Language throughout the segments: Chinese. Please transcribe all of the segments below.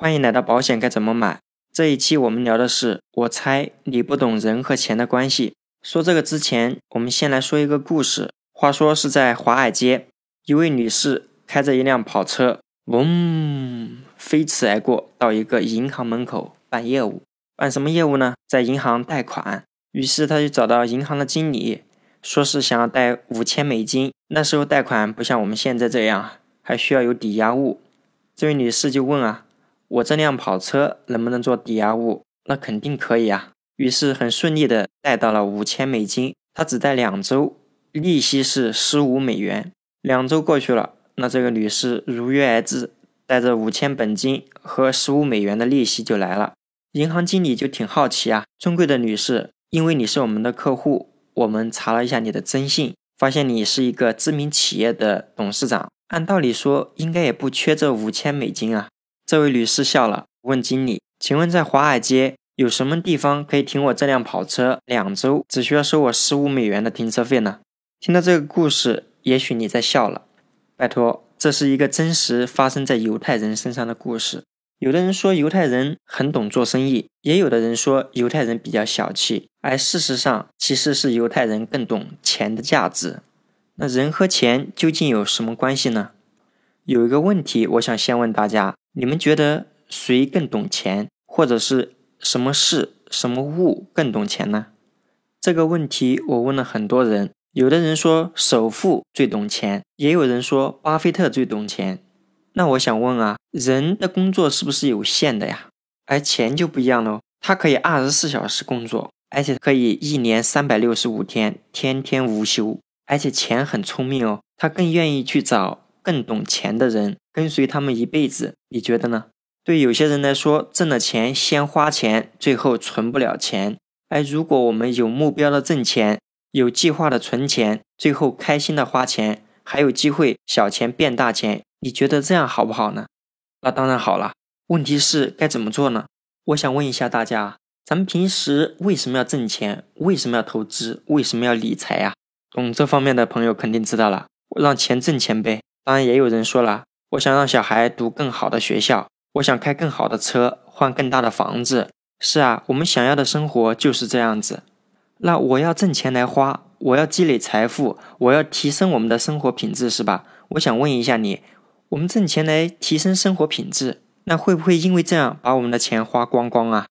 欢迎来到保险该怎么买。这一期我们聊的是，我猜你不懂人和钱的关系。说这个之前，我们先来说一个故事。话说是在华尔街，一位女士开着一辆跑车，嗡，飞驰而过，到一个银行门口办业务。办什么业务呢？在银行贷款。于是她就找到银行的经理，说是想要贷五千美金。那时候贷款不像我们现在这样，还需要有抵押物。这位女士就问啊，我这辆跑车能不能做抵押物？那肯定可以啊。于是很顺利的贷到了五千美金。他只贷两周。利息是十五美元，两周过去了，那这个女士如约而至，带着五千本金和十五美元的利息就来了。银行经理就挺好奇啊，尊贵的女士，因为你是我们的客户，我们查了一下你的征信，发现你是一个知名企业的董事长，按道理说应该也不缺这五千美金啊。这位女士笑了，问经理：“请问在华尔街有什么地方可以停我这辆跑车两周，只需要收我十五美元的停车费呢？”听到这个故事，也许你在笑了。拜托，这是一个真实发生在犹太人身上的故事。有的人说犹太人很懂做生意，也有的人说犹太人比较小气，而事实上，其实是犹太人更懂钱的价值。那人和钱究竟有什么关系呢？有一个问题，我想先问大家：你们觉得谁更懂钱，或者是什么事、什么物更懂钱呢？这个问题我问了很多人。有的人说首富最懂钱，也有人说巴菲特最懂钱。那我想问啊，人的工作是不是有限的呀？而钱就不一样喽，它可以二十四小时工作，而且可以一年三百六十五天，天天无休。而且钱很聪明哦，他更愿意去找更懂钱的人，跟随他们一辈子。你觉得呢？对有些人来说，挣了钱先花钱，最后存不了钱。而如果我们有目标的挣钱，有计划的存钱，最后开心的花钱，还有机会小钱变大钱，你觉得这样好不好呢？那当然好了。问题是该怎么做呢？我想问一下大家，咱们平时为什么要挣钱？为什么要投资？为什么要理财呀？懂这方面的朋友肯定知道了，让钱挣钱呗。当然也有人说了，我想让小孩读更好的学校，我想开更好的车，换更大的房子。是啊，我们想要的生活就是这样子。那我要挣钱来花，我要积累财富，我要提升我们的生活品质，是吧？我想问一下你，我们挣钱来提升生活品质，那会不会因为这样把我们的钱花光光啊？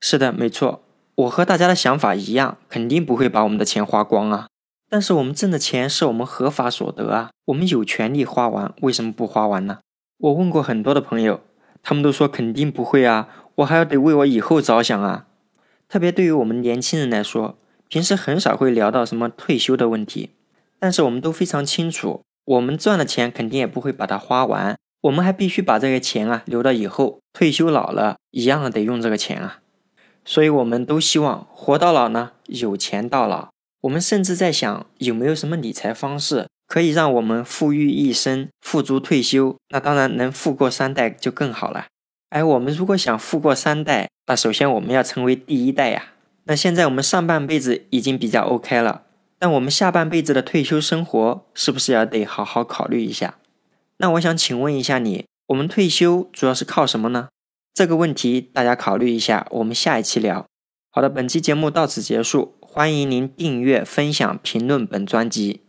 是的，没错，我和大家的想法一样，肯定不会把我们的钱花光啊。但是我们挣的钱是我们合法所得啊，我们有权利花完，为什么不花完呢？我问过很多的朋友，他们都说肯定不会啊，我还要得为我以后着想啊。特别对于我们年轻人来说，平时很少会聊到什么退休的问题，但是我们都非常清楚，我们赚的钱肯定也不会把它花完，我们还必须把这个钱啊留到以后退休老了，一样的得用这个钱啊。所以我们都希望活到老呢，有钱到老。我们甚至在想，有没有什么理财方式可以让我们富裕一生，富足退休？那当然能富过三代就更好了。而我们如果想富过三代，那首先我们要成为第一代呀。那现在我们上半辈子已经比较 OK 了，但我们下半辈子的退休生活是不是要得好好考虑一下？那我想请问一下你，我们退休主要是靠什么呢？这个问题大家考虑一下，我们下一期聊。好的，本期节目到此结束，欢迎您订阅、分享、评论本专辑。